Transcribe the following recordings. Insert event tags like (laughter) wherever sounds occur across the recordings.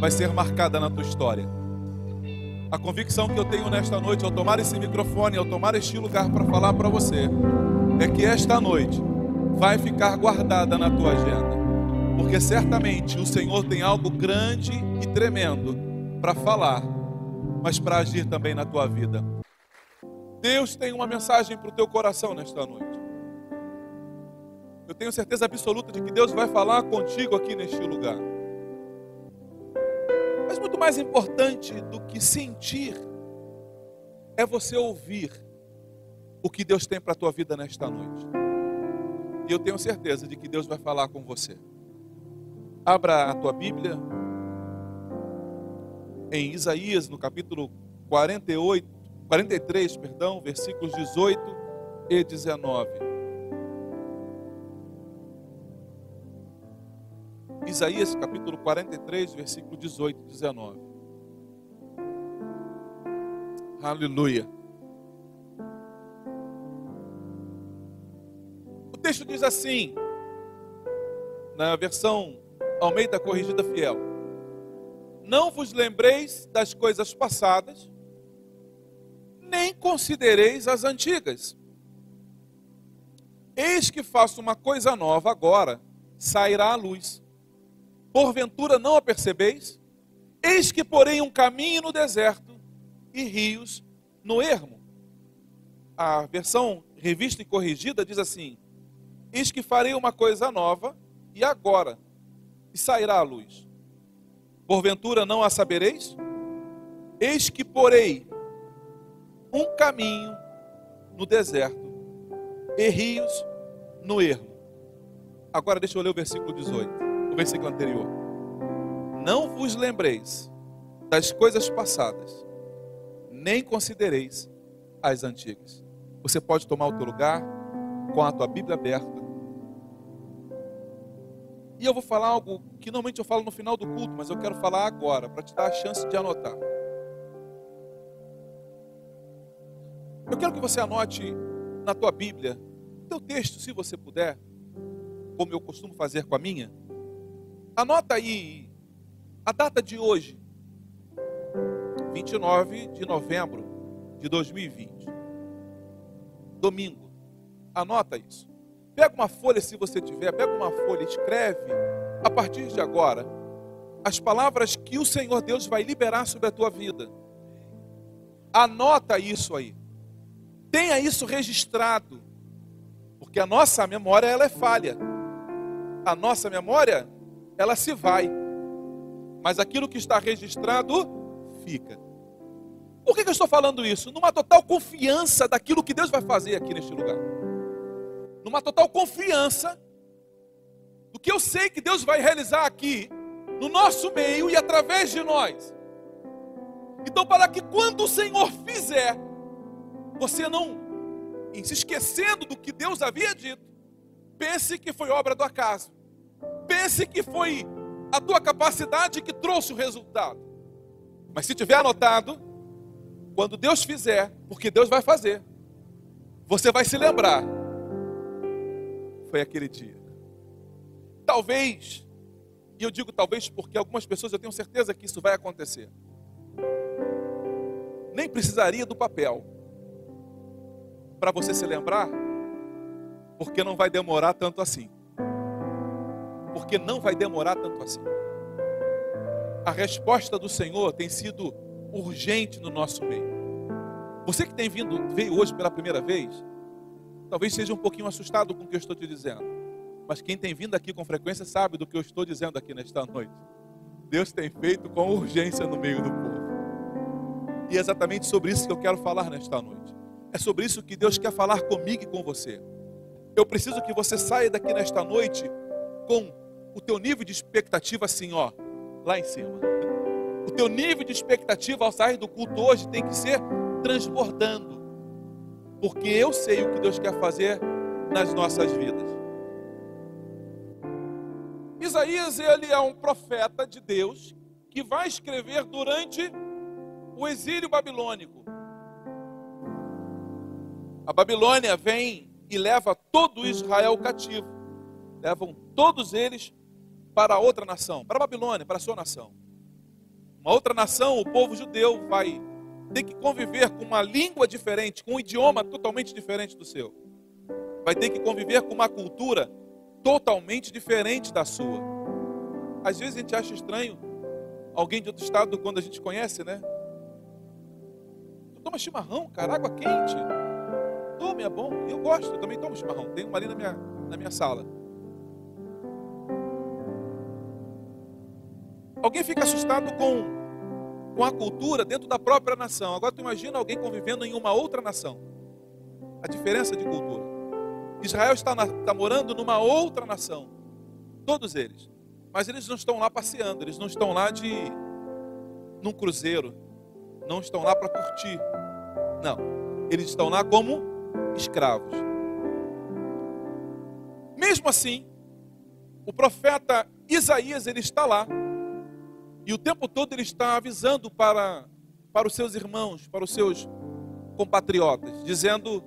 Vai ser marcada na tua história. A convicção que eu tenho nesta noite, ao tomar esse microfone, ao tomar este lugar para falar para você, é que esta noite vai ficar guardada na tua agenda. Porque certamente o Senhor tem algo grande e tremendo para falar, mas para agir também na tua vida. Deus tem uma mensagem para o teu coração nesta noite. Eu tenho certeza absoluta de que Deus vai falar contigo aqui neste lugar. Muito mais importante do que sentir é você ouvir o que Deus tem para a tua vida nesta noite. E eu tenho certeza de que Deus vai falar com você. Abra a tua Bíblia em Isaías, no capítulo 48, 43, perdão, versículos 18 e 19. Isaías capítulo 43, versículo 18 e 19. Aleluia. O texto diz assim, na versão Almeida Corrigida Fiel: Não vos lembreis das coisas passadas, nem considereis as antigas. Eis que faço uma coisa nova agora, sairá à luz. Porventura não a percebeis? Eis que porém um caminho no deserto e rios no ermo. A versão revista e corrigida diz assim: Eis que farei uma coisa nova e agora, e sairá à luz. Porventura não a sabereis? Eis que porei um caminho no deserto e rios no ermo. Agora deixa eu ler o versículo 18 o versículo anterior. Não vos lembreis das coisas passadas, nem considereis as antigas. Você pode tomar o teu lugar com a tua Bíblia aberta. E eu vou falar algo que normalmente eu falo no final do culto, mas eu quero falar agora, para te dar a chance de anotar. Eu quero que você anote na tua Bíblia, teu texto, se você puder, como eu costumo fazer com a minha, Anota aí a data de hoje, 29 de novembro de 2020. Domingo. Anota isso. Pega uma folha se você tiver, pega uma folha, escreve a partir de agora as palavras que o Senhor Deus vai liberar sobre a tua vida. Anota isso aí. Tenha isso registrado. Porque a nossa memória ela é falha. A nossa memória ela se vai. Mas aquilo que está registrado fica. Por que, eu estou falando isso? Numa total confiança daquilo que Deus vai fazer aqui neste lugar. Numa total confiança do que eu sei que Deus vai realizar aqui, no nosso meio e através de nós. Então, para que quando o Senhor fizer, você não, se esquecendo do que Deus havia dito, pense que foi obra do acaso pense que foi a tua capacidade que trouxe o resultado. Mas se tiver anotado, quando Deus fizer, porque Deus vai fazer, você vai se lembrar. Foi aquele dia. Talvez, e eu digo talvez porque algumas pessoas eu tenho certeza que isso vai acontecer. Nem precisaria do papel para você se lembrar, porque não vai demorar tanto assim porque não vai demorar tanto assim. A resposta do Senhor tem sido urgente no nosso meio. Você que tem vindo, veio hoje pela primeira vez, talvez seja um pouquinho assustado com o que eu estou te dizendo. Mas quem tem vindo aqui com frequência sabe do que eu estou dizendo aqui nesta noite. Deus tem feito com urgência no meio do povo. E é exatamente sobre isso que eu quero falar nesta noite. É sobre isso que Deus quer falar comigo e com você. Eu preciso que você saia daqui nesta noite com o teu nível de expectativa assim, ó, lá em cima. O teu nível de expectativa ao sair do culto hoje tem que ser transbordando. Porque eu sei o que Deus quer fazer nas nossas vidas. Isaías, ele é um profeta de Deus que vai escrever durante o exílio babilônico. A Babilônia vem e leva todo Israel cativo. Levam todos eles para outra nação, para a Babilônia, para a sua nação. Uma outra nação, o povo judeu, vai ter que conviver com uma língua diferente, com um idioma totalmente diferente do seu. Vai ter que conviver com uma cultura totalmente diferente da sua. Às vezes a gente acha estranho alguém de outro estado quando a gente conhece, né? Tu toma chimarrão, cara, água quente. Tome, é bom. Eu gosto, eu também tomo chimarrão. Tem uma ali na minha, na minha sala. Alguém fica assustado com, com a cultura dentro da própria nação. Agora tu imagina alguém convivendo em uma outra nação. A diferença de cultura. Israel está, na, está morando numa outra nação. Todos eles. Mas eles não estão lá passeando, eles não estão lá de num cruzeiro, não estão lá para curtir. Não, eles estão lá como escravos. Mesmo assim, o profeta Isaías ele está lá e o tempo todo ele está avisando para para os seus irmãos, para os seus compatriotas, dizendo: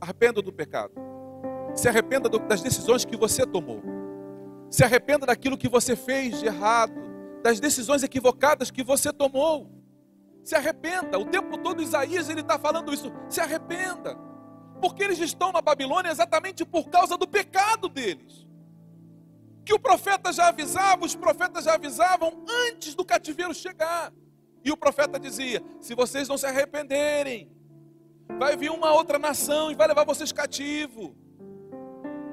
arrependa do pecado, se arrependa das decisões que você tomou. Se arrependa daquilo que você fez de errado, das decisões equivocadas que você tomou. Se arrependa. O tempo todo Isaías ele está falando isso. Se arrependa. Porque eles estão na Babilônia exatamente por causa do pecado deles. Que o profeta já avisava, os profetas já avisavam antes do cativeiro chegar. E o profeta dizia: se vocês não se arrependerem, vai vir uma outra nação e vai levar vocês cativo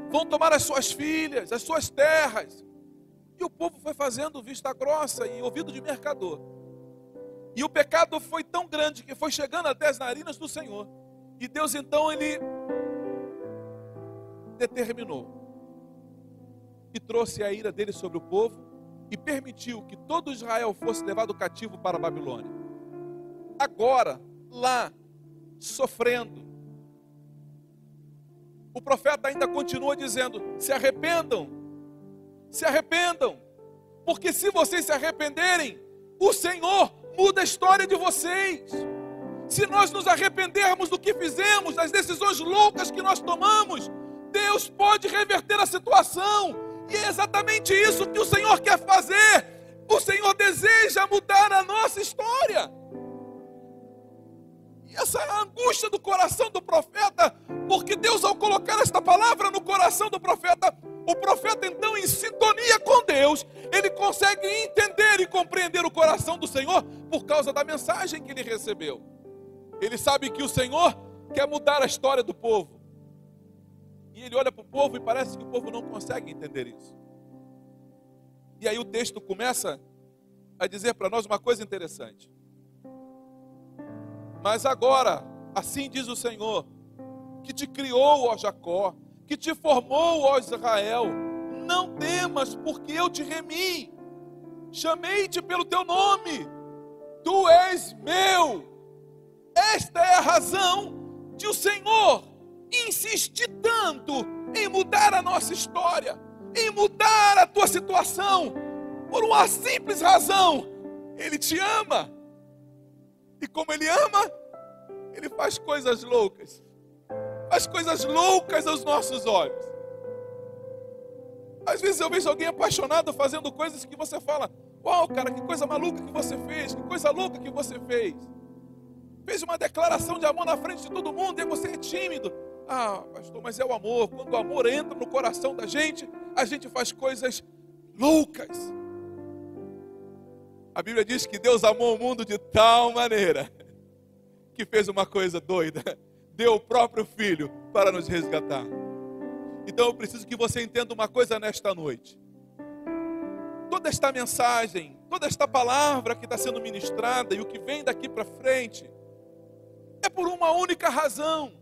vão tomar as suas filhas, as suas terras. E o povo foi fazendo vista grossa e ouvido de mercador. E o pecado foi tão grande que foi chegando até as narinas do Senhor. E Deus então ele determinou e trouxe a ira dele sobre o povo e permitiu que todo Israel fosse levado cativo para a Babilônia. Agora, lá, sofrendo, o profeta ainda continua dizendo: se arrependam, se arrependam, porque se vocês se arrependerem, o Senhor muda a história de vocês. Se nós nos arrependermos do que fizemos, das decisões loucas que nós tomamos, Deus pode reverter a situação, e é exatamente isso que o Senhor quer fazer. O Senhor deseja mudar a nossa história. E essa é a angústia do coração do profeta, porque Deus, ao colocar esta palavra no coração do profeta, o profeta, então, em sintonia com Deus, ele consegue entender e compreender o coração do Senhor por causa da mensagem que ele recebeu. Ele sabe que o Senhor quer mudar a história do povo. E ele olha para o povo e parece que o povo não consegue entender isso. E aí o texto começa a dizer para nós uma coisa interessante. Mas agora, assim diz o Senhor, que te criou, ó Jacó, que te formou, ó Israel, não temas, porque eu te remi, chamei-te pelo teu nome, tu és meu. Esta é a razão de o Senhor insistir tanto em mudar a nossa história, em mudar a tua situação, por uma simples razão: Ele te ama. E como Ele ama, Ele faz coisas loucas. Faz coisas loucas aos nossos olhos. Às vezes eu vejo alguém apaixonado fazendo coisas que você fala: Uau, cara, que coisa maluca que você fez, que coisa louca que você fez. Fez uma declaração de amor na frente de todo mundo e você é tímido. Ah, pastor, mas é o amor. Quando o amor entra no coração da gente, a gente faz coisas loucas. A Bíblia diz que Deus amou o mundo de tal maneira que fez uma coisa doida. Deu o próprio filho para nos resgatar. Então eu preciso que você entenda uma coisa nesta noite. toda esta mensagem, toda esta palavra que está sendo ministrada e o que vem daqui para frente, é por uma única razão.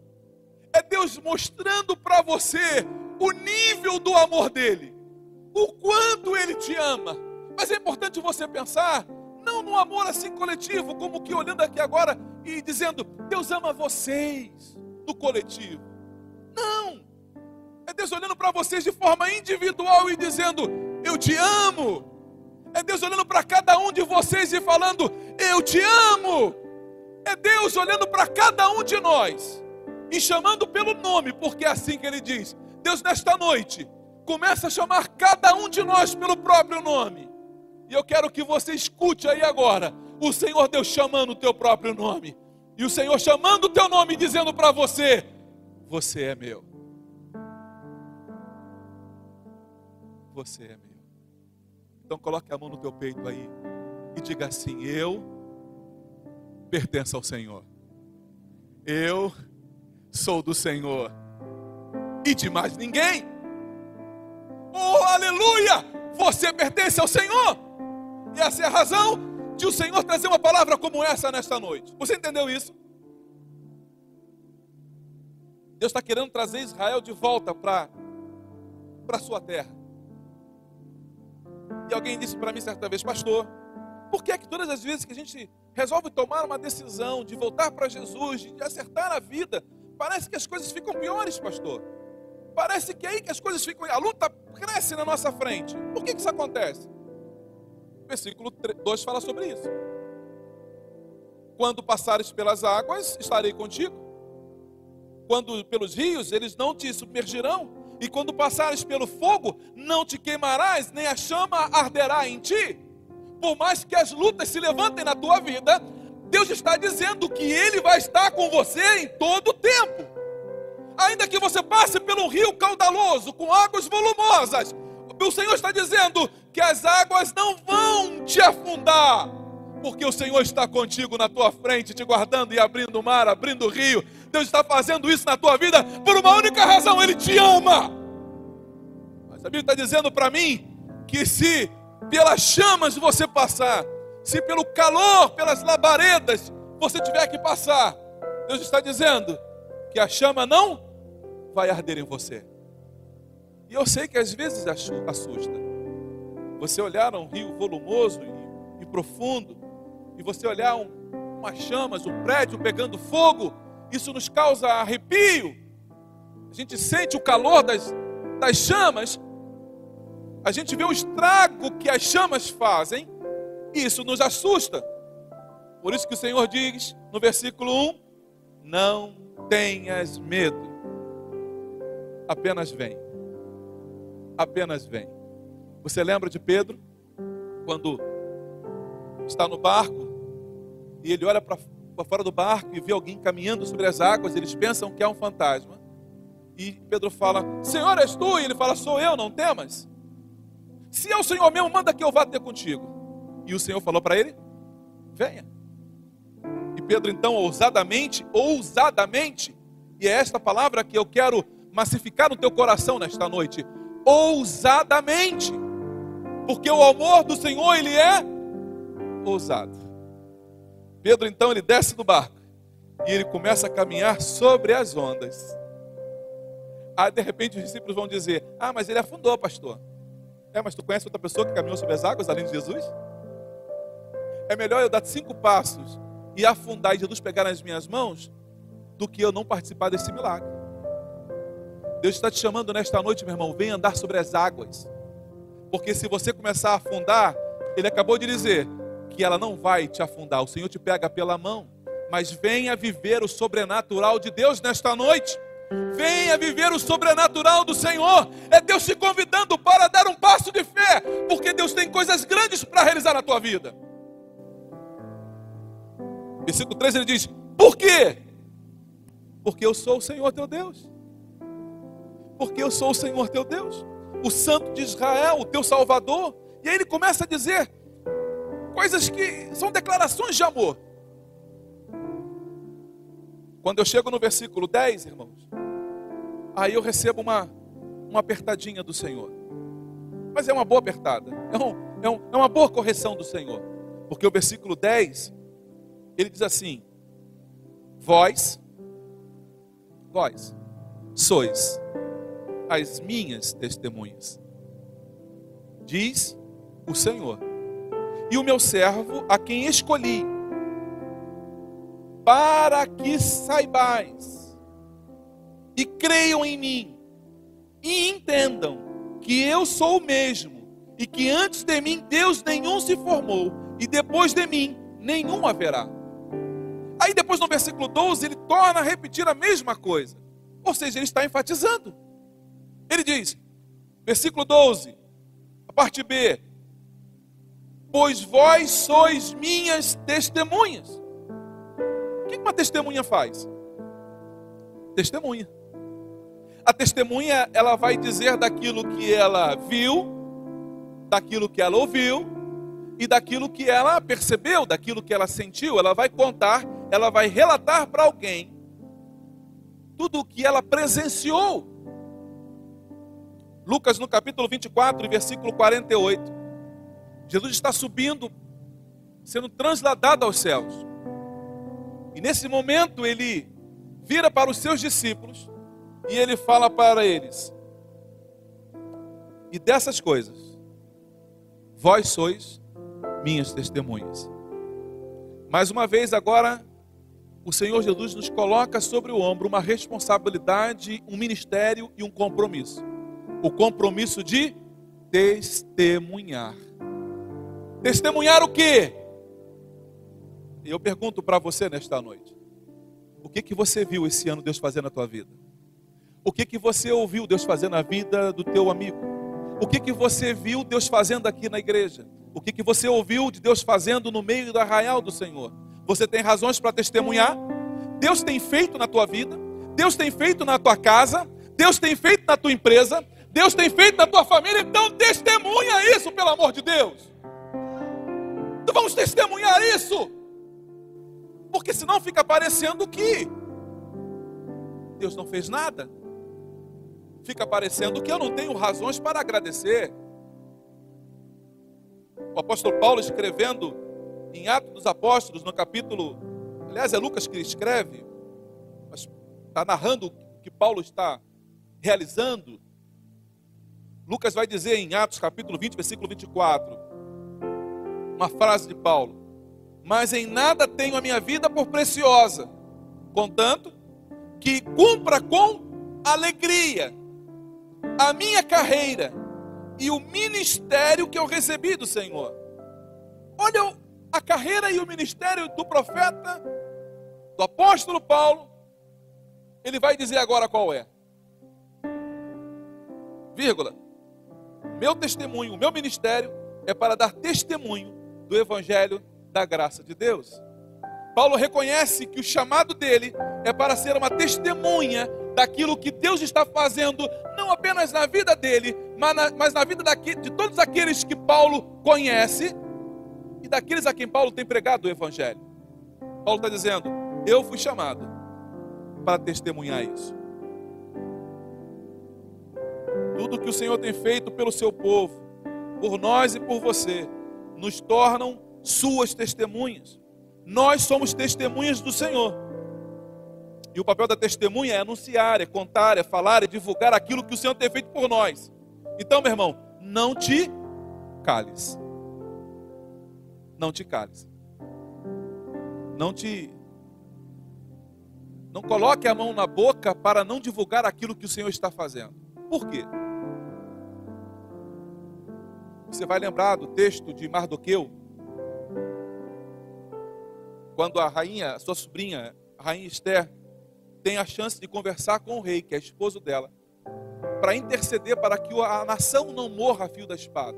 É Deus mostrando para você o nível do amor dele, o quanto ele te ama. Mas é importante você pensar, não no amor assim coletivo, como que olhando aqui agora e dizendo, Deus ama vocês, do coletivo. Não! É Deus olhando para vocês de forma individual e dizendo, eu te amo. É Deus olhando para cada um de vocês e falando, eu te amo. É Deus olhando para cada um de nós e chamando pelo nome, porque é assim que ele diz: Deus, nesta noite, começa a chamar cada um de nós pelo próprio nome. E eu quero que você escute aí agora o Senhor Deus chamando o teu próprio nome. E o Senhor chamando o teu nome dizendo para você: Você é meu. Você é meu. Então coloque a mão no teu peito aí e diga assim: Eu pertenço ao Senhor. Eu sou do Senhor e de mais ninguém. Oh, aleluia! Você pertence ao Senhor. E essa é a razão de o Senhor trazer uma palavra como essa nesta noite. Você entendeu isso? Deus está querendo trazer Israel de volta para a sua terra. E alguém disse para mim certa vez, pastor, por que é que todas as vezes que a gente resolve tomar uma decisão de voltar para Jesus, de acertar a vida, Parece que as coisas ficam piores, pastor. Parece que é aí que as coisas ficam. A luta cresce na nossa frente. Por que, que isso acontece? Versículo 2 fala sobre isso. Quando passares pelas águas, estarei contigo. Quando pelos rios, eles não te submergirão. E quando passares pelo fogo, não te queimarás, nem a chama arderá em ti. Por mais que as lutas se levantem na tua vida, Deus está dizendo que Ele vai estar com você em todo o tempo. Ainda que você passe pelo rio caudaloso, com águas volumosas, o Senhor está dizendo que as águas não vão te afundar, porque o Senhor está contigo na tua frente, te guardando e abrindo o mar, abrindo o rio. Deus está fazendo isso na tua vida por uma única razão: Ele te ama. Mas a Bíblia está dizendo para mim que se pelas chamas você passar, se pelo calor, pelas labaredas, você tiver que passar, Deus está dizendo que a chama não vai arder em você. E eu sei que às vezes assusta. Você olhar um rio volumoso e, e profundo, e você olhar um, umas chamas, um prédio pegando fogo, isso nos causa arrepio. A gente sente o calor das, das chamas, a gente vê o estrago que as chamas fazem, isso nos assusta. Por isso que o Senhor diz no versículo 1: Não tenhas medo, apenas vem. Apenas vem. Você lembra de Pedro? Quando está no barco e ele olha para fora do barco e vê alguém caminhando sobre as águas, eles pensam que é um fantasma. E Pedro fala: Senhor, és tu? E ele fala: Sou eu, não temas. Se é o Senhor mesmo, manda que eu vá ter contigo. E o Senhor falou para ele: venha. E Pedro, então, ousadamente, ousadamente, e é esta palavra que eu quero massificar no teu coração nesta noite: ousadamente, porque o amor do Senhor, ele é ousado. Pedro, então, ele desce do barco e ele começa a caminhar sobre as ondas. Aí, de repente, os discípulos vão dizer: Ah, mas ele afundou, pastor. É, mas tu conhece outra pessoa que caminhou sobre as águas além de Jesus? É melhor eu dar cinco passos e afundar e Jesus pegar nas minhas mãos do que eu não participar desse milagre. Deus está te chamando nesta noite, meu irmão, vem andar sobre as águas. Porque se você começar a afundar, ele acabou de dizer que ela não vai te afundar. O Senhor te pega pela mão, mas venha viver o sobrenatural de Deus nesta noite. Venha viver o sobrenatural do Senhor. É Deus te convidando para dar um passo de fé, porque Deus tem coisas grandes para realizar na tua vida. Versículo 3 ele diz: Por quê? Porque eu sou o Senhor teu Deus. Porque eu sou o Senhor teu Deus, o Santo de Israel, o teu Salvador. E aí ele começa a dizer coisas que são declarações de amor. Quando eu chego no versículo 10, irmãos, aí eu recebo uma, uma apertadinha do Senhor. Mas é uma boa apertada. É um, é, um, é uma boa correção do Senhor. Porque o versículo 10, ele diz assim: Vós, vós, sois as minhas testemunhas, diz o Senhor, e o meu servo a quem escolhi, para que saibais e creiam em mim e entendam que eu sou o mesmo e que antes de mim Deus nenhum se formou e depois de mim nenhum haverá. Aí depois no versículo 12 ele torna a repetir a mesma coisa. Ou seja, ele está enfatizando. Ele diz, versículo 12, a parte B: Pois vós sois minhas testemunhas. O que uma testemunha faz? Testemunha. A testemunha, ela vai dizer daquilo que ela viu, daquilo que ela ouviu e daquilo que ela percebeu, daquilo que ela sentiu. Ela vai contar, ela vai relatar para alguém tudo o que ela presenciou. Lucas no capítulo 24, versículo 48. Jesus está subindo, sendo transladado aos céus. E nesse momento ele vira para os seus discípulos e ele fala para eles: E dessas coisas, vós sois minhas testemunhas. Mais uma vez, agora, o Senhor Jesus nos coloca sobre o ombro uma responsabilidade, um ministério e um compromisso. O compromisso de testemunhar. Testemunhar o quê? Eu pergunto para você nesta noite: o que que você viu esse ano Deus fazer na tua vida? O que que você ouviu Deus fazer na vida do teu amigo? O que que você viu Deus fazendo aqui na igreja? O que que você ouviu de Deus fazendo no meio do arraial do Senhor? Você tem razões para testemunhar? Deus tem feito na tua vida, Deus tem feito na tua casa, Deus tem feito na tua empresa, Deus tem feito na tua família, então testemunha isso, pelo amor de Deus. Então vamos testemunhar isso. Porque senão fica parecendo que Deus não fez nada. Fica parecendo que eu não tenho razões para agradecer. O apóstolo Paulo escrevendo em Atos dos Apóstolos, no capítulo, aliás, é Lucas que escreve, mas está narrando o que Paulo está realizando. Lucas vai dizer em Atos capítulo 20, versículo 24, uma frase de Paulo: Mas em nada tenho a minha vida por preciosa, contanto que cumpra com alegria a minha carreira e o ministério que eu recebi do Senhor. Olha a carreira e o ministério do profeta, do apóstolo Paulo. Ele vai dizer agora qual é. Vírgula. Meu testemunho, meu ministério é para dar testemunho do evangelho da graça de Deus. Paulo reconhece que o chamado dele é para ser uma testemunha daquilo que Deus está fazendo, não apenas na vida dele, mas na, mas na vida de todos aqueles que Paulo conhece e daqueles a quem Paulo tem pregado o Evangelho. Paulo está dizendo: Eu fui chamado para testemunhar isso. Tudo que o Senhor tem feito pelo seu povo, por nós e por você, nos tornam suas testemunhas. Nós somos testemunhas do Senhor. E o papel da testemunha é anunciar, é contar, é falar, é divulgar aquilo que o Senhor tem feito por nós. Então, meu irmão, não te cales. Não te cales. Não te. Não coloque a mão na boca para não divulgar aquilo que o Senhor está fazendo. Por quê? Você vai lembrar do texto de Mardoqueu, quando a rainha, a sua sobrinha, a rainha Esther, tem a chance de conversar com o rei, que é esposo dela, para interceder para que a nação não morra a fio da espada.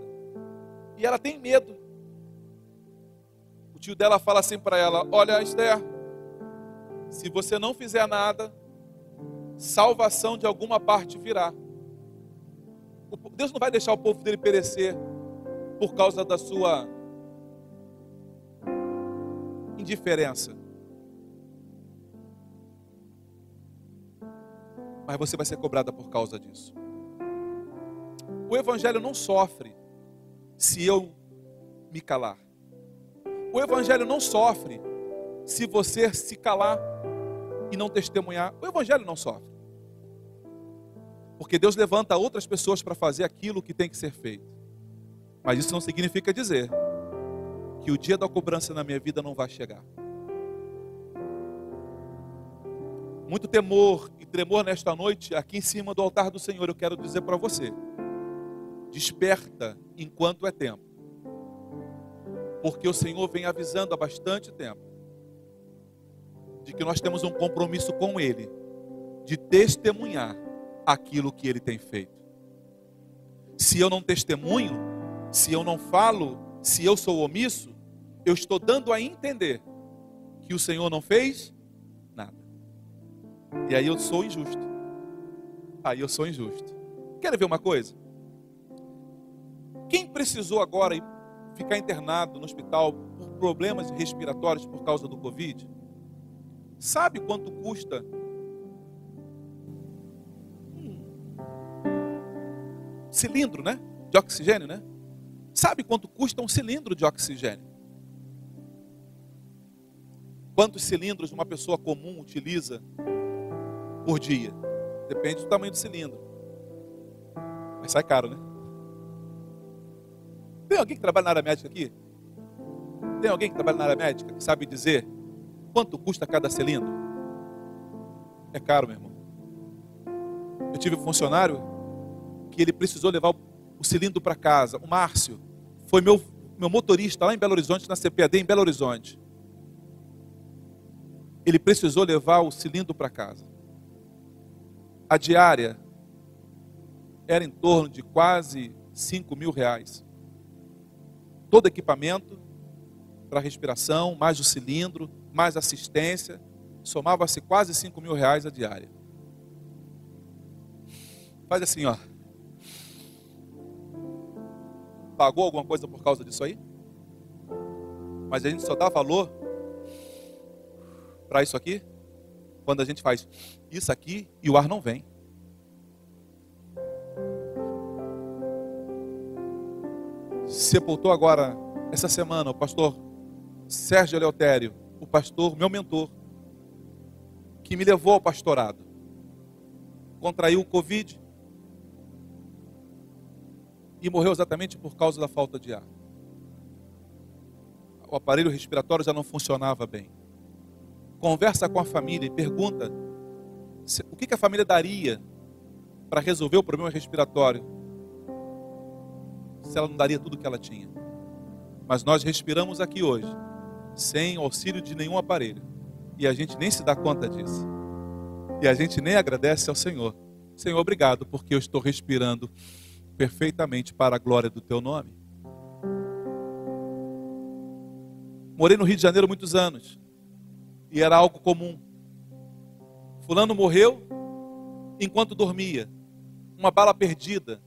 E ela tem medo. O tio dela fala assim para ela: Olha, Esther, se você não fizer nada, salvação de alguma parte virá. Deus não vai deixar o povo dele perecer por causa da sua indiferença. Mas você vai ser cobrada por causa disso. O evangelho não sofre se eu me calar. O evangelho não sofre se você se calar e não testemunhar. O evangelho não sofre. Porque Deus levanta outras pessoas para fazer aquilo que tem que ser feito. Mas isso não significa dizer que o dia da cobrança na minha vida não vai chegar. Muito temor e tremor nesta noite, aqui em cima do altar do Senhor, eu quero dizer para você: desperta enquanto é tempo, porque o Senhor vem avisando há bastante tempo de que nós temos um compromisso com Ele, de testemunhar aquilo que Ele tem feito. Se eu não testemunho, se eu não falo, se eu sou omisso, eu estou dando a entender que o Senhor não fez nada. E aí eu sou injusto. Aí eu sou injusto. Quer ver uma coisa? Quem precisou agora ficar internado no hospital por problemas respiratórios por causa do Covid? Sabe quanto custa um cilindro, né? De oxigênio, né? Sabe quanto custa um cilindro de oxigênio? Quantos cilindros uma pessoa comum utiliza por dia? Depende do tamanho do cilindro. Mas sai caro, né? Tem alguém que trabalha na área médica aqui? Tem alguém que trabalha na área médica que sabe dizer quanto custa cada cilindro? É caro, meu irmão. Eu tive um funcionário que ele precisou levar o cilindro para casa. O Márcio foi meu, meu motorista lá em Belo Horizonte, na CPAD em Belo Horizonte. Ele precisou levar o cilindro para casa. A diária era em torno de quase 5 mil reais todo equipamento para respiração, mais o cilindro, mais assistência, somava-se quase 5 mil reais a diária. Faz assim, ó. Pagou alguma coisa por causa disso aí? Mas a gente só dá valor para isso aqui quando a gente faz isso aqui e o ar não vem. Sepultou agora, essa semana, o pastor Sérgio Eleutério, o pastor, meu mentor, que me levou ao pastorado. Contraiu o Covid e morreu exatamente por causa da falta de ar. O aparelho respiratório já não funcionava bem. Conversa com a família e pergunta o que a família daria para resolver o problema respiratório se ela não daria tudo que ela tinha. Mas nós respiramos aqui hoje, sem auxílio de nenhum aparelho. E a gente nem se dá conta disso. E a gente nem agradece ao Senhor. Senhor, obrigado, porque eu estou respirando perfeitamente para a glória do teu nome. Morei no Rio de Janeiro muitos anos. E era algo comum. Fulano morreu enquanto dormia. Uma bala perdida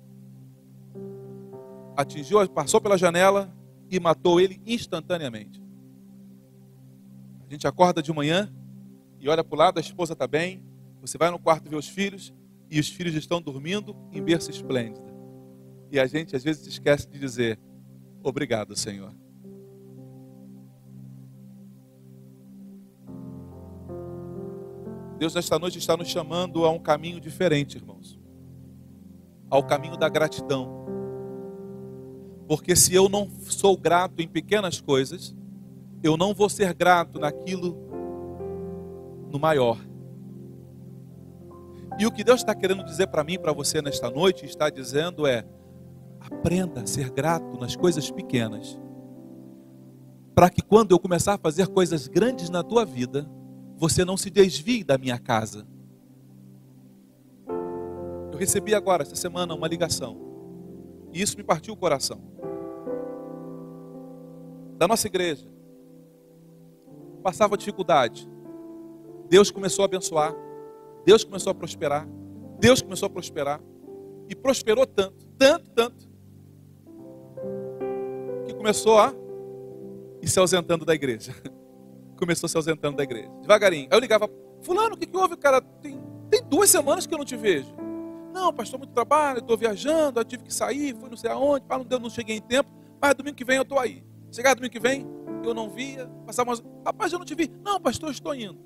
atingiu, passou pela janela e matou ele instantaneamente. A gente acorda de manhã e olha para o lado, a esposa está bem, você vai no quarto ver os filhos e os filhos estão dormindo em berço esplêndido. E a gente às vezes esquece de dizer obrigado, Senhor. Deus nesta noite está nos chamando a um caminho diferente, irmãos. Ao caminho da gratidão porque se eu não sou grato em pequenas coisas, eu não vou ser grato naquilo no maior. E o que Deus está querendo dizer para mim, para você nesta noite, está dizendo é: aprenda a ser grato nas coisas pequenas, para que quando eu começar a fazer coisas grandes na tua vida, você não se desvie da minha casa. Eu recebi agora, esta semana, uma ligação, e isso me partiu o coração da nossa igreja passava dificuldade, Deus começou a abençoar, Deus começou a prosperar, Deus começou a prosperar e prosperou tanto, tanto, tanto, que começou a ir se ausentando da igreja. (laughs) Começou se ausentando da igreja, devagarinho. Aí eu ligava, Fulano, o que, que houve, cara? Tem, tem duas semanas que eu não te vejo. Não, pastor, muito trabalho, estou viajando, eu tive que sair, fui não sei aonde, não, cheguei em tempo, mas domingo que vem eu estou aí. Chegar domingo que vem, eu não via, passava umas. Rapaz, eu não te vi. Não, pastor, estou indo.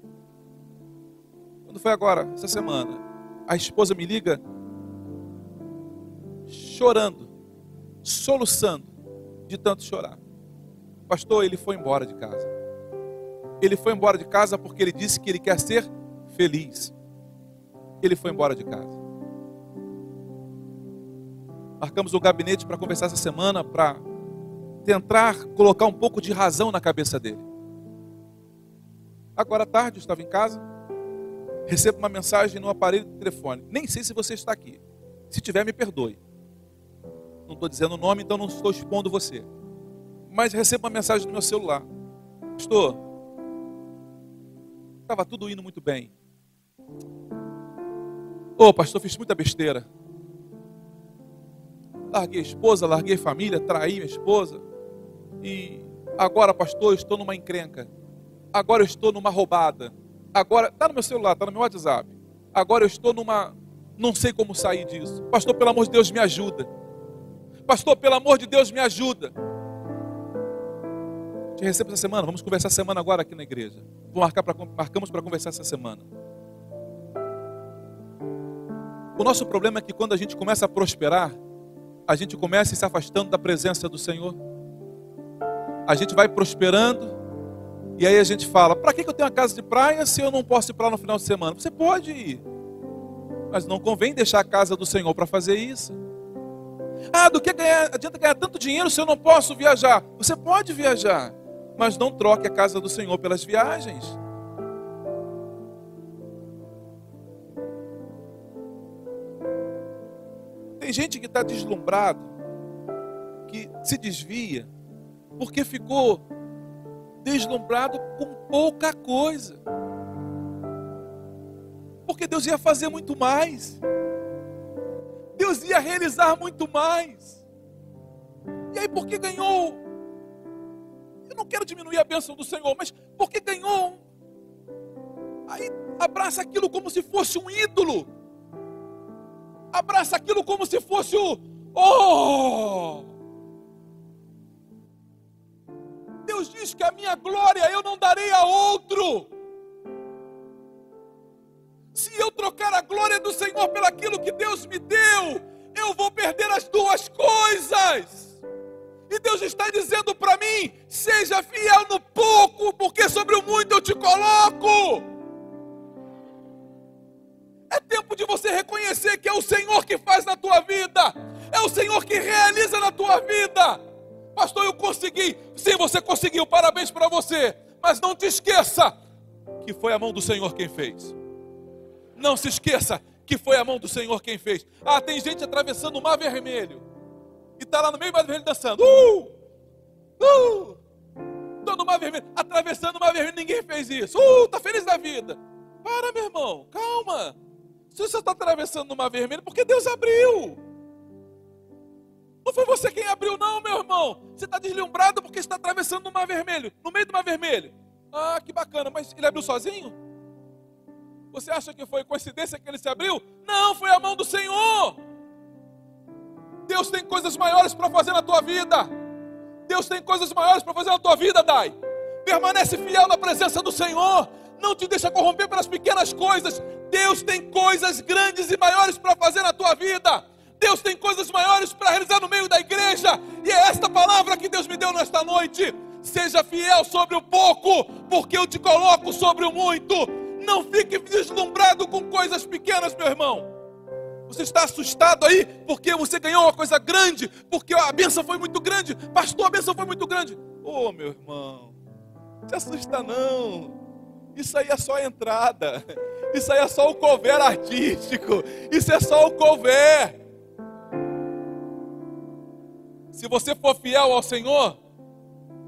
Quando foi agora, essa semana, a esposa me liga chorando, soluçando, de tanto chorar. Pastor, ele foi embora de casa. Ele foi embora de casa porque ele disse que ele quer ser feliz. Ele foi embora de casa. Marcamos um gabinete para conversar essa semana para tentar colocar um pouco de razão na cabeça dele. Agora à tarde, eu estava em casa, recebo uma mensagem no aparelho de telefone. Nem sei se você está aqui. Se tiver, me perdoe. Não estou dizendo o nome, então não estou expondo você. Mas recebo uma mensagem no meu celular. Pastor, estava tudo indo muito bem. Ô, oh, pastor, fiz muita besteira. Larguei a esposa, larguei a família, traí minha esposa. E agora, pastor, estou numa encrenca. Agora eu estou numa roubada. Agora, está no meu celular, está no meu WhatsApp. Agora eu estou numa. Não sei como sair disso. Pastor, pelo amor de Deus, me ajuda. Pastor, pelo amor de Deus, me ajuda. Te recebo essa semana. Vamos conversar semana agora aqui na igreja. Vou marcar pra, marcamos para conversar essa semana. O nosso problema é que quando a gente começa a prosperar, a gente começa se afastando da presença do Senhor. A gente vai prosperando e aí a gente fala: para que eu tenho uma casa de praia se eu não posso ir para lá no final de semana? Você pode ir, mas não convém deixar a casa do Senhor para fazer isso. Ah, do que ganhar, adianta ganhar tanto dinheiro se eu não posso viajar? Você pode viajar, mas não troque a casa do Senhor pelas viagens. Tem gente que está deslumbrado, que se desvia, porque ficou deslumbrado com pouca coisa. Porque Deus ia fazer muito mais. Deus ia realizar muito mais. E aí, porque ganhou. Eu não quero diminuir a bênção do Senhor, mas porque ganhou. Aí abraça aquilo como se fosse um ídolo. Abraça aquilo como se fosse o. Oh! Que a minha glória eu não darei a outro. Se eu trocar a glória do Senhor pelaquilo que Deus me deu, eu vou perder as duas coisas. E Deus está dizendo para mim: seja fiel no pouco, porque sobre o muito eu te coloco. É tempo de você reconhecer que é o Senhor que faz na tua vida, é o Senhor que realiza na tua vida. Pastor, eu consegui. Sim, você conseguiu, parabéns para você. Mas não te esqueça que foi a mão do Senhor quem fez. Não se esqueça que foi a mão do Senhor quem fez. Ah, tem gente atravessando o mar vermelho. E está lá no meio do mar vermelho dançando. Uh! Uh! Estou no mar vermelho, atravessando o mar vermelho, ninguém fez isso. Uh, está feliz da vida. Para, meu irmão, calma. Se você está atravessando o mar vermelho, porque Deus abriu. Não foi você quem abriu, não, meu irmão. Você está deslumbrado porque está atravessando o mar vermelho, no meio do mar vermelho. Ah, que bacana, mas ele abriu sozinho? Você acha que foi coincidência que ele se abriu? Não, foi a mão do Senhor. Deus tem coisas maiores para fazer na tua vida. Deus tem coisas maiores para fazer na tua vida, Dai. Permanece fiel na presença do Senhor. Não te deixa corromper pelas pequenas coisas. Deus tem coisas grandes e maiores para fazer na tua vida. Deus tem coisas maiores para realizar no meio da igreja. E é esta palavra que Deus me deu nesta noite. Seja fiel sobre o pouco, porque eu te coloco sobre o muito. Não fique deslumbrado com coisas pequenas, meu irmão. Você está assustado aí porque você ganhou uma coisa grande, porque a benção foi muito grande. Pastor, a benção foi muito grande. Ô, oh, meu irmão, não se assusta não. Isso aí é só a entrada. Isso aí é só o cover artístico. Isso é só o cover. Se você for fiel ao Senhor,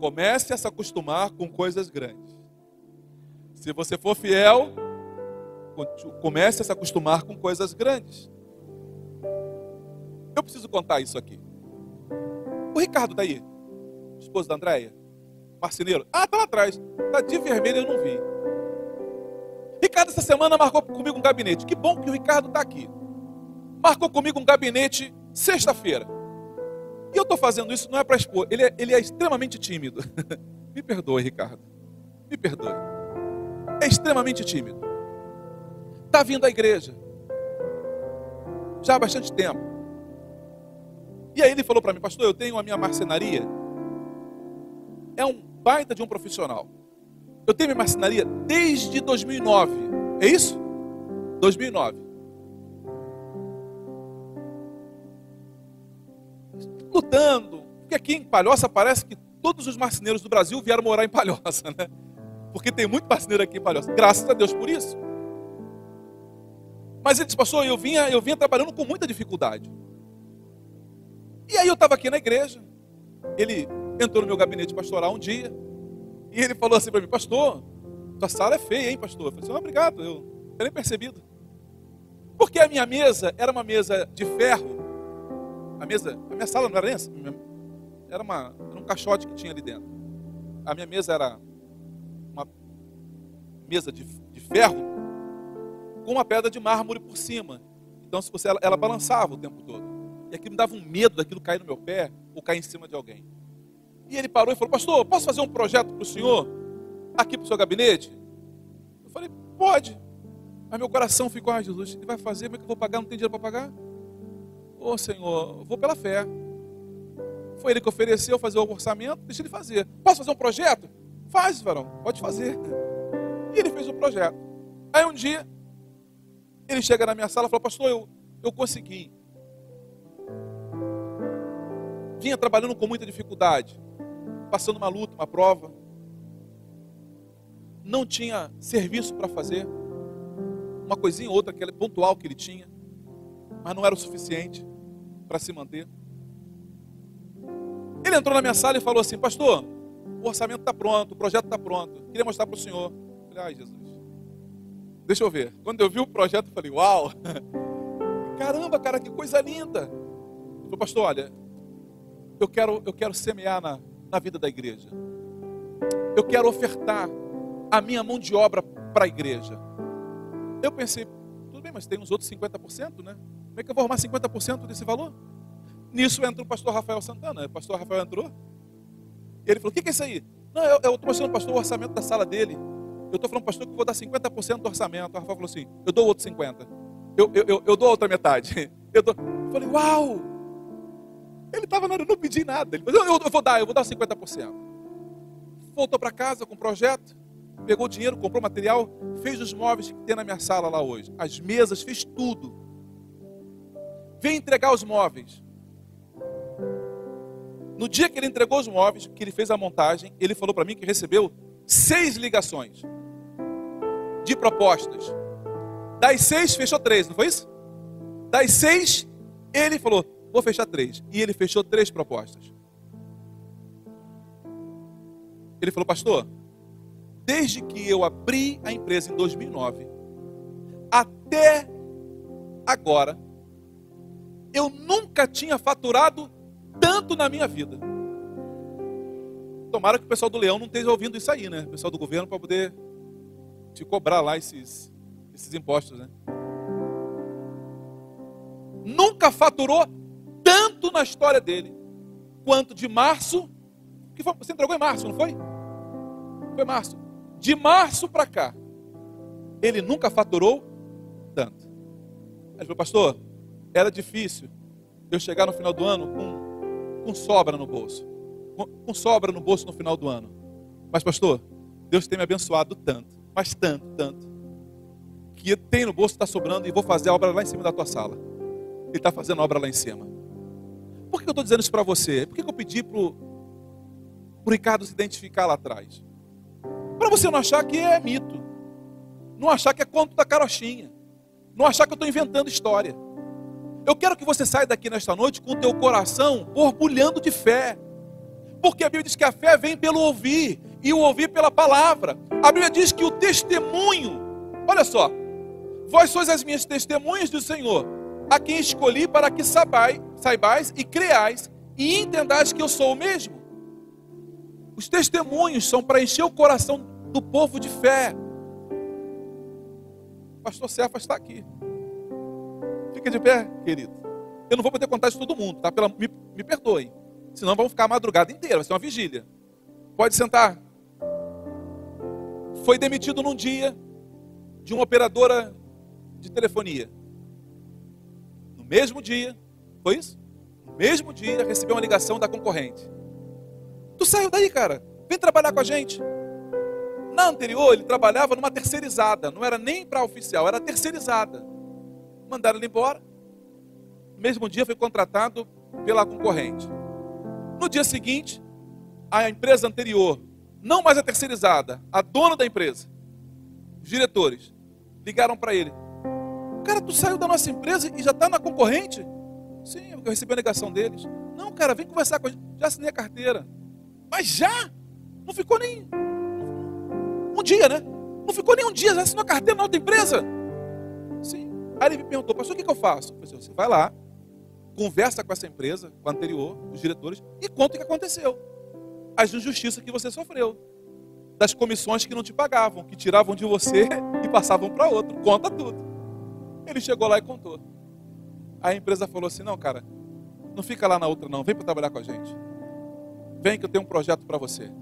comece a se acostumar com coisas grandes. Se você for fiel, comece a se acostumar com coisas grandes. Eu preciso contar isso aqui. O Ricardo está aí, esposo da Andréia, marceneiro. Ah, está lá atrás. Está de vermelho, eu não vi. Ricardo, essa semana marcou comigo um gabinete. Que bom que o Ricardo está aqui. Marcou comigo um gabinete sexta-feira. E eu estou fazendo isso não é para expor, ele é, ele é extremamente tímido. (laughs) Me perdoe, Ricardo. Me perdoe. É extremamente tímido. Está vindo à igreja. Já há bastante tempo. E aí ele falou para mim, pastor, eu tenho a minha marcenaria. É um baita de um profissional. Eu tenho minha marcenaria desde 2009. É isso? 2009. Lutando. Porque aqui em Palhoça parece que todos os marceneiros do Brasil vieram morar em Palhoça, né? Porque tem muito marceneiro aqui em Palhoça. Graças a Deus por isso. Mas ele disse, pastor, eu vinha, eu vinha trabalhando com muita dificuldade. E aí eu estava aqui na igreja. Ele entrou no meu gabinete pastoral um dia. E ele falou assim para mim, pastor, tua sala é feia, hein, pastor? Eu falei assim, oh, obrigado, eu não nem percebido. Porque a minha mesa era uma mesa de ferro. A mesa, a minha sala não era assim, era, uma, era um caixote que tinha ali dentro. A minha mesa era uma mesa de, de ferro com uma pedra de mármore por cima. Então, se você, ela, ela balançava o tempo todo. E aquilo me dava um medo daquilo cair no meu pé ou cair em cima de alguém. E ele parou e falou: Pastor, posso fazer um projeto para o senhor? Aqui para o seu gabinete? Eu falei: Pode. Mas meu coração ficou: Ah, Jesus, ele vai fazer, como é que eu vou pagar? Não tem dinheiro para pagar? Ô oh, Senhor, vou pela fé. Foi ele que ofereceu fazer o orçamento, deixa ele fazer. Posso fazer um projeto? Faz, varão, pode fazer. E ele fez o projeto. Aí um dia, ele chega na minha sala e fala: Pastor, eu, eu consegui. Vinha trabalhando com muita dificuldade passando uma luta, uma prova, não tinha serviço para fazer, uma coisinha ou outra, aquele pontual que ele tinha, mas não era o suficiente para se manter. Ele entrou na minha sala e falou assim: Pastor, o orçamento está pronto, o projeto está pronto, queria mostrar para o senhor. Eu falei: Ai, Jesus, deixa eu ver. Quando eu vi o projeto, eu falei: Uau, (laughs) caramba, cara, que coisa linda. Ele falou: Pastor, olha, eu quero, eu quero semear na, na vida da igreja. Eu quero ofertar a minha mão de obra para a igreja. Eu pensei, tudo bem, mas tem uns outros 50%, né? Como é que eu vou arrumar 50% desse valor? Nisso entra o pastor Rafael Santana. O pastor Rafael entrou. Ele falou: O que, que é isso aí? Não, eu estou mostrando pastor o orçamento da sala dele. Eu estou falando, pastor, que eu vou dar 50% do orçamento. O Rafael falou assim: Eu dou outro 50%. Eu, eu, eu, eu dou outra metade. (laughs) Eu, dou... eu falei: Uau! Ele estava, não, não pedi nada. Ele falou, eu, eu, vou dar, eu vou dar 50%. Voltou para casa com o projeto, pegou o dinheiro, comprou material, fez os móveis que tem na minha sala lá hoje. As mesas, fez tudo. Veio entregar os móveis. No dia que ele entregou os móveis, que ele fez a montagem, ele falou para mim que recebeu seis ligações de propostas. Das seis, fechou três, não foi isso? Das seis, ele falou: Vou fechar três. E ele fechou três propostas. Ele falou, pastor, desde que eu abri a empresa em 2009, até agora, eu nunca tinha faturado tanto na minha vida. Tomara que o pessoal do Leão não esteja ouvindo isso aí, né? O pessoal do governo para poder te cobrar lá esses, esses impostos, né? Nunca faturou tanto na história dele, quanto de março, que foi, você entregou em março, não foi? Foi março. De março para cá, ele nunca faturou tanto. Ele falou, pastor, era difícil eu chegar no final do ano com, com sobra no bolso. Com, com sobra no bolso no final do ano. Mas, pastor, Deus tem me abençoado tanto, mas tanto, tanto, que tem no bolso, está sobrando e vou fazer a obra lá em cima da tua sala. Ele está fazendo a obra lá em cima. Por que eu estou dizendo isso para você? Por que eu pedi para o Ricardo se identificar lá atrás? Para você não achar que é mito. Não achar que é conto da carochinha. Não achar que eu estou inventando história. Eu quero que você saia daqui nesta noite com o teu coração borbulhando de fé. Porque a Bíblia diz que a fé vem pelo ouvir e o ouvir pela palavra. A Bíblia diz que o testemunho, olha só, vós sois as minhas testemunhas do Senhor, a quem escolhi para que saibais, saibais e creais e entendais que eu sou o mesmo. Os testemunhos são para encher o coração do povo de fé. O pastor Cefa está aqui. Fica de pé, querido. Eu não vou poder contar isso todo mundo, tá? Pela, me, me perdoem. Senão vamos ficar a madrugada inteira, vai ser uma vigília. Pode sentar. Foi demitido num dia de uma operadora de telefonia. No mesmo dia, foi isso? No mesmo dia recebeu uma ligação da concorrente. Tu saiu daí, cara. Vem trabalhar com a gente. Na anterior, ele trabalhava numa terceirizada, não era nem para oficial, era terceirizada. Mandaram ele embora. No mesmo dia foi contratado pela concorrente. No dia seguinte, a empresa anterior, não mais a terceirizada, a dona da empresa, os diretores, ligaram para ele. Cara, tu saiu da nossa empresa e já está na concorrente? Sim, eu recebi a negação deles. Não, cara, vem conversar com a gente. Já assinei a carteira. Mas já? Não ficou nem um dia, né? Não ficou nem um dia, já assinou a carteira na outra empresa. Aí ele me perguntou, pastor, o que, eu faço? Eu falei, você vai lá, conversa com essa empresa, com a anterior, os diretores, e conta o que aconteceu. As injustiças que você sofreu. Das comissões que não te pagavam, que tiravam de você (laughs) e passavam para outro. Conta tudo. Ele chegou lá e contou. A empresa falou assim: não, cara, não fica lá na outra, não. Vem para trabalhar com a gente. Vem que eu tenho um projeto para você.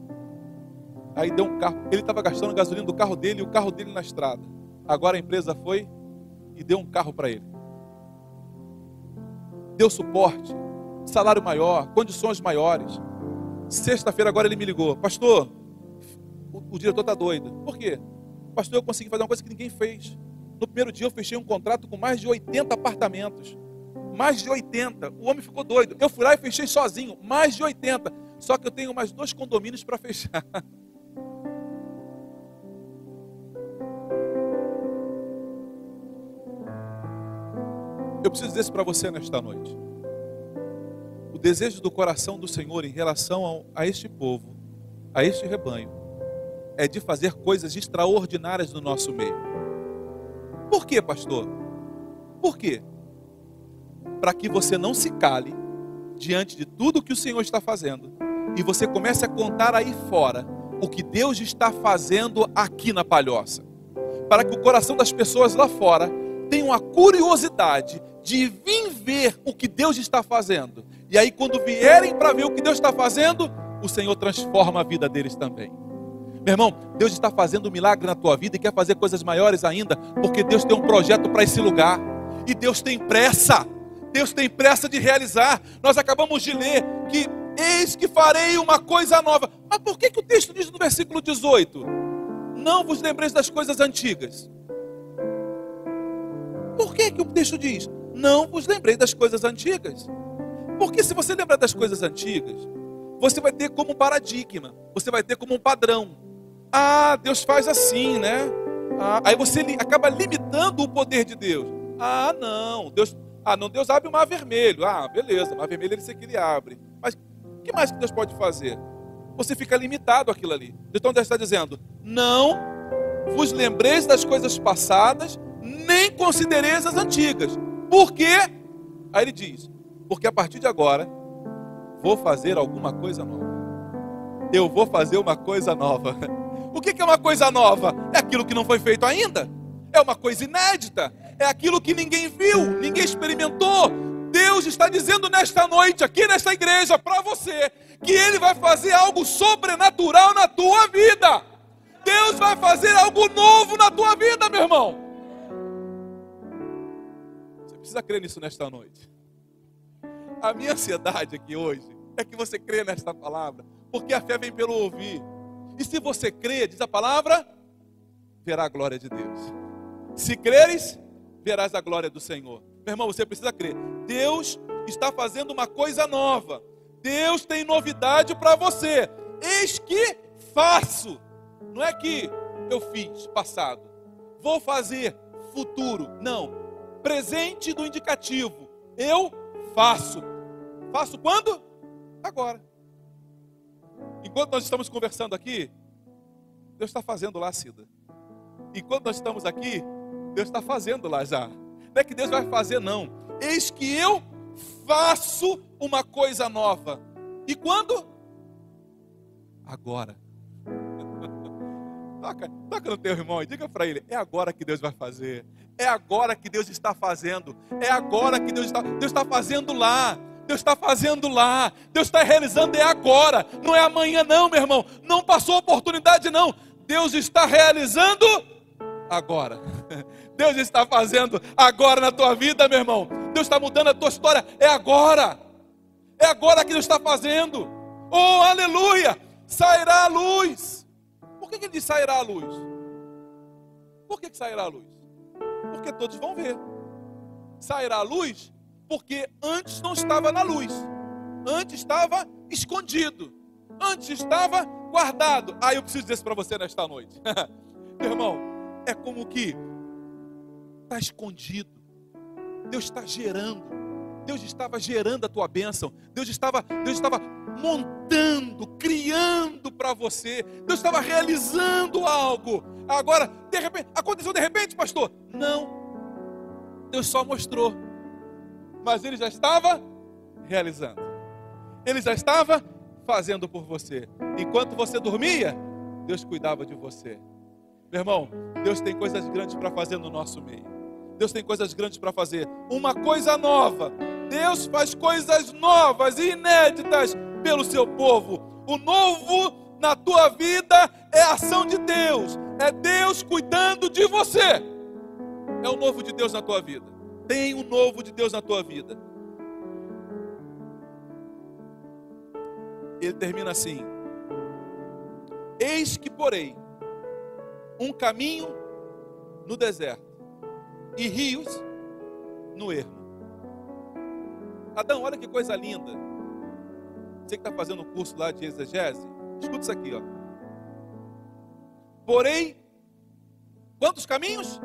Aí deu um carro. Ele estava gastando gasolina do carro dele e o carro dele na estrada. Agora a empresa foi e deu um carro para ele deu suporte, salário maior, condições maiores. Sexta-feira agora ele me ligou, pastor, o, o diretor está doido. Por quê? Pastor, eu consegui fazer uma coisa que ninguém fez. No primeiro dia eu fechei um contrato com mais de 80 apartamentos. Mais de 80. O homem ficou doido. Eu fui lá e fechei sozinho. Mais de 80. Só que eu tenho mais dois condomínios para fechar. (laughs) Eu preciso dizer isso para você nesta noite. O desejo do coração do Senhor em relação ao, a este povo, a este rebanho, é de fazer coisas extraordinárias no nosso meio. Por quê, pastor? Por quê? Para que você não se cale diante de tudo que o Senhor está fazendo e você comece a contar aí fora o que Deus está fazendo aqui na palhoça. Para que o coração das pessoas lá fora tenham a curiosidade de vir ver o que Deus está fazendo. E aí, quando vierem para ver o que Deus está fazendo, o Senhor transforma a vida deles também. Meu irmão, Deus está fazendo um milagre na tua vida e quer fazer coisas maiores ainda, porque Deus tem um projeto para esse lugar. E Deus tem pressa. Deus tem pressa de realizar. Nós acabamos de ler que eis que farei uma coisa nova. Mas por que, que o texto diz no versículo 18? Não vos lembreis das coisas antigas. Por que, que o texto diz? Não vos lembrei das coisas antigas. Porque se você lembrar das coisas antigas, você vai ter como paradigma, você vai ter como um padrão. Ah, Deus faz assim, né? Ah, aí você acaba limitando o poder de Deus. Ah, não, Deus, ah, não, Deus abre o mar vermelho. Ah, beleza, o mar vermelho ele sei que ele abre. Mas o que mais que Deus pode fazer? Você fica limitado àquilo ali. Então Deus está dizendo: não vos lembreis das coisas passadas, nem considereis as antigas. Por quê? Aí ele diz: Porque a partir de agora vou fazer alguma coisa nova. Eu vou fazer uma coisa nova. (laughs) O que é uma coisa nova? É aquilo que não foi feito ainda. É uma coisa inédita. É aquilo que ninguém viu, ninguém experimentou. Deus está dizendo nesta noite, aqui nesta igreja, para você, que Ele vai fazer algo sobrenatural na tua vida. Deus vai fazer algo novo na tua vida, meu irmão precisa crer nisso nesta noite. A minha ansiedade aqui hoje é que você crê nesta palavra, porque a fé vem pelo ouvir. E se você crê, diz a palavra, verá a glória de Deus. Se creres, verás a glória do Senhor. Meu irmão, você precisa crer. Deus está fazendo uma coisa nova. Deus tem novidade para você. Eis que faço. Não é que eu fiz passado. Vou fazer futuro. Não presente do indicativo. Eu faço. Faço quando? Agora. Enquanto nós estamos conversando aqui, Deus está fazendo lá, Cida. Enquanto nós estamos aqui, Deus está fazendo lá já. Não é que Deus vai fazer, não. Eis que eu faço uma coisa nova. E quando? Agora. Toca, toca no teu irmão e diga para ele: é agora que Deus vai fazer. É agora que Deus está fazendo. É agora que Deus está, Deus está fazendo lá. Deus está fazendo lá, Deus está realizando é agora, não é amanhã, não, meu irmão. Não passou oportunidade, não. Deus está realizando agora. (laughs) Deus está fazendo agora na tua vida, meu irmão. Deus está mudando a tua história, é agora. É agora que Deus está fazendo. Oh, aleluia! Sairá a luz. Por que, que ele diz sairá a luz? Por que, que sairá a luz? Porque todos vão ver. Sairá a luz porque antes não estava na luz. Antes estava escondido. Antes estava guardado. Ah, eu preciso dizer isso para você nesta noite. (laughs) Irmão, é como que está escondido. Deus está gerando. Deus estava gerando a tua bênção. Deus estava, Deus estava montando, criando para você. Deus estava realizando algo. Agora, de repente, aconteceu de repente, pastor? Não. Deus só mostrou. Mas ele já estava realizando. Ele já estava fazendo por você. Enquanto você dormia, Deus cuidava de você. Meu irmão, Deus tem coisas grandes para fazer no nosso meio. Deus tem coisas grandes para fazer. Uma coisa nova. Deus faz coisas novas e inéditas pelo seu povo. O novo na tua vida é ação de Deus. É Deus cuidando de você. É o novo de Deus na tua vida. Tem o um novo de Deus na tua vida. Ele termina assim: Eis que porém um caminho no deserto e rios no ermo. Adão, olha que coisa linda. Você que está fazendo o curso lá de exegese, escuta isso aqui, ó. Porém, quantos caminhos?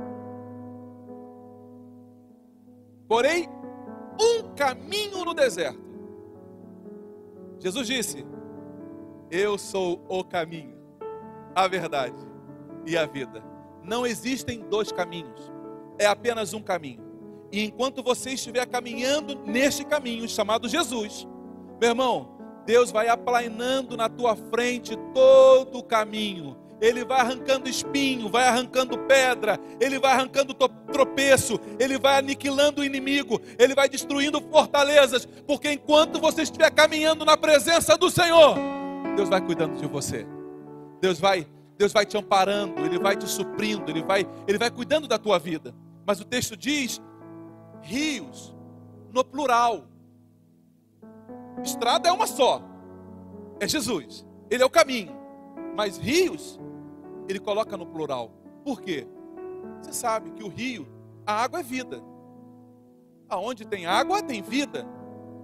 Porém, um caminho no deserto. Jesus disse: Eu sou o caminho, a verdade e a vida. Não existem dois caminhos é apenas um caminho. E enquanto você estiver caminhando neste caminho chamado Jesus, meu irmão, Deus vai aplanando na tua frente todo o caminho. Ele vai arrancando espinho, vai arrancando pedra, ele vai arrancando tropeço, ele vai aniquilando o inimigo, ele vai destruindo fortalezas, porque enquanto você estiver caminhando na presença do Senhor, Deus vai cuidando de você. Deus vai, Deus vai te amparando, ele vai te suprindo, ele vai, ele vai cuidando da tua vida. Mas o texto diz rios, no plural. Estrada é uma só, é Jesus, Ele é o caminho. Mas rios, Ele coloca no plural. Por quê? Você sabe que o rio, a água é vida. Aonde tem água, tem vida.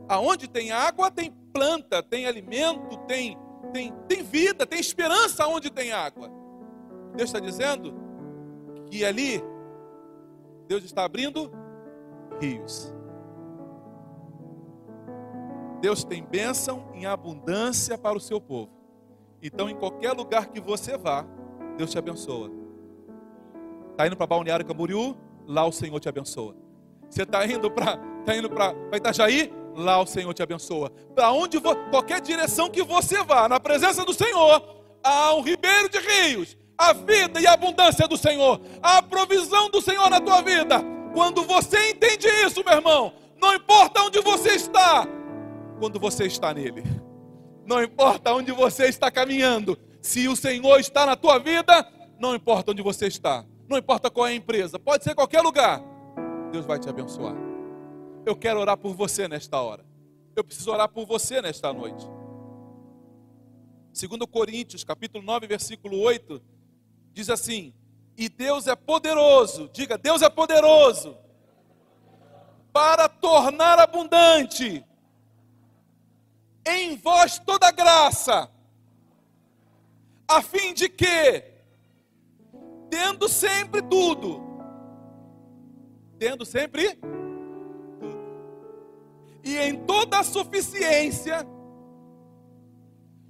Aonde tem água, tem planta, tem alimento, tem, tem, tem vida, tem esperança onde tem água. Deus está dizendo que ali Deus está abrindo rios. Deus tem bênção em abundância para o seu povo. Então, em qualquer lugar que você vá, Deus te abençoa. Está indo para Balneário Camboriú? Lá o Senhor te abençoa. Você está indo para tá indo para Itajaí? Lá o Senhor te abençoa. Para onde qualquer direção que você vá, na presença do Senhor, há um ribeiro de rios a vida e a abundância do Senhor, a provisão do Senhor na tua vida. Quando você entende isso, meu irmão, não importa onde você está, quando você está nele, não importa onde você está caminhando, se o Senhor está na tua vida, não importa onde você está, não importa qual é a empresa, pode ser qualquer lugar, Deus vai te abençoar. Eu quero orar por você nesta hora, eu preciso orar por você nesta noite. Segundo Coríntios, capítulo 9, versículo 8, diz assim: E Deus é poderoso, diga, Deus é poderoso para tornar abundante em vós toda graça, a fim de que, tendo sempre tudo, tendo sempre tudo, e em toda a suficiência,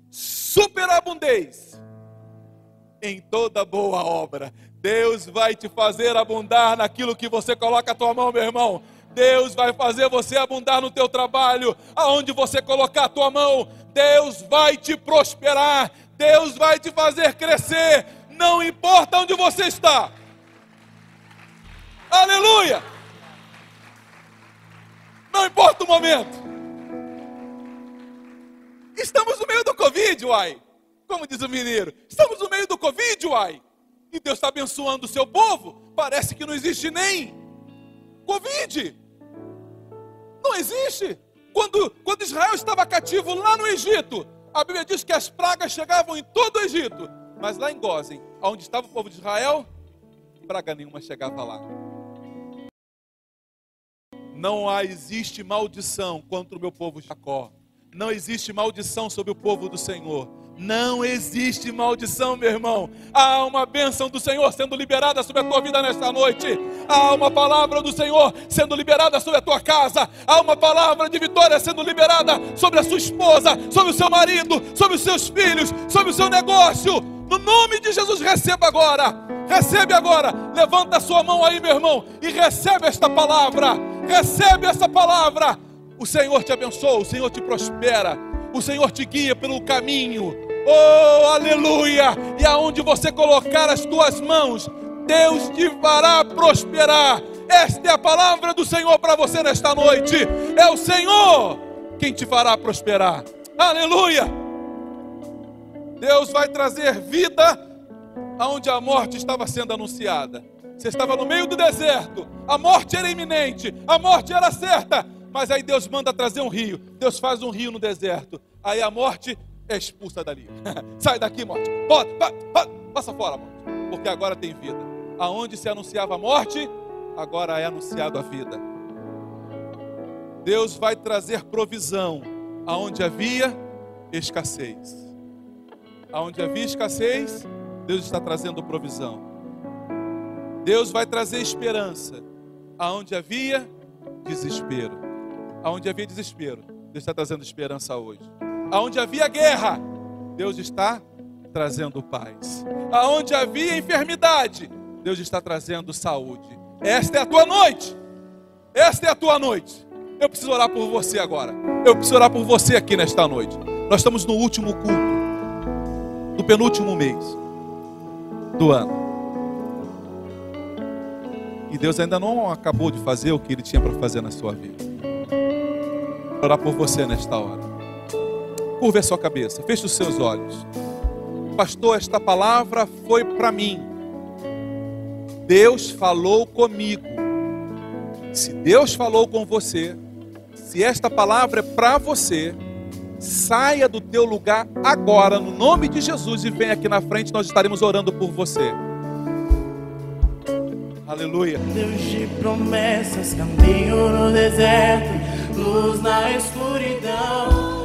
superabundez em toda boa obra. Deus vai te fazer abundar naquilo que você coloca a tua mão, meu irmão. Deus vai fazer você abundar no teu trabalho, aonde você colocar a tua mão. Deus vai te prosperar. Deus vai te fazer crescer. Não importa onde você está. Aleluia! Não importa o momento. Estamos no meio do Covid, uai. Como diz o mineiro, estamos no meio do Covid, uai. E Deus está abençoando o seu povo. Parece que não existe nem Covid. Não existe. Quando, quando Israel estava cativo lá no Egito, a Bíblia diz que as pragas chegavam em todo o Egito. Mas lá em Gozen, onde estava o povo de Israel, praga nenhuma chegava lá. Não há, existe maldição contra o meu povo Jacó. Não existe maldição sobre o povo do Senhor. Não existe maldição, meu irmão. Há uma bênção do Senhor sendo liberada sobre a tua vida nesta noite. Há uma palavra do Senhor sendo liberada sobre a tua casa. Há uma palavra de vitória sendo liberada sobre a sua esposa, sobre o seu marido, sobre os seus filhos, sobre o seu negócio. No nome de Jesus, receba agora. Recebe agora. Levanta a sua mão aí, meu irmão, e recebe esta palavra. Recebe essa palavra. O Senhor te abençoa, o Senhor te prospera, o Senhor te guia pelo caminho. Oh, aleluia! E aonde você colocar as tuas mãos, Deus te fará prosperar. Esta é a palavra do Senhor para você nesta noite. É o Senhor quem te fará prosperar. Aleluia! Deus vai trazer vida aonde a morte estava sendo anunciada. Você estava no meio do deserto, a morte era iminente, a morte era certa, mas aí Deus manda trazer um rio. Deus faz um rio no deserto. Aí a morte é expulsa dali. (laughs) Sai daqui, morte. Pode, passa fora, morte. Porque agora tem vida. Aonde se anunciava a morte, agora é anunciado a vida. Deus vai trazer provisão aonde havia escassez. Aonde havia escassez, Deus está trazendo provisão. Deus vai trazer esperança aonde havia desespero. Aonde havia desespero, Deus está trazendo esperança hoje. Aonde havia guerra, Deus está trazendo paz. Aonde havia enfermidade, Deus está trazendo saúde. Esta é a tua noite. Esta é a tua noite. Eu preciso orar por você agora. Eu preciso orar por você aqui nesta noite. Nós estamos no último culto do penúltimo mês do ano. E Deus ainda não acabou de fazer o que Ele tinha para fazer na sua vida orar por você nesta hora. Curva a sua cabeça, feche os seus olhos. Pastor, esta palavra foi para mim. Deus falou comigo. Se Deus falou com você, se esta palavra é para você, saia do teu lugar agora, no nome de Jesus, e venha aqui na frente, nós estaremos orando por você. Aleluia. Deus de promessas, caminho no deserto, luz na escuridão.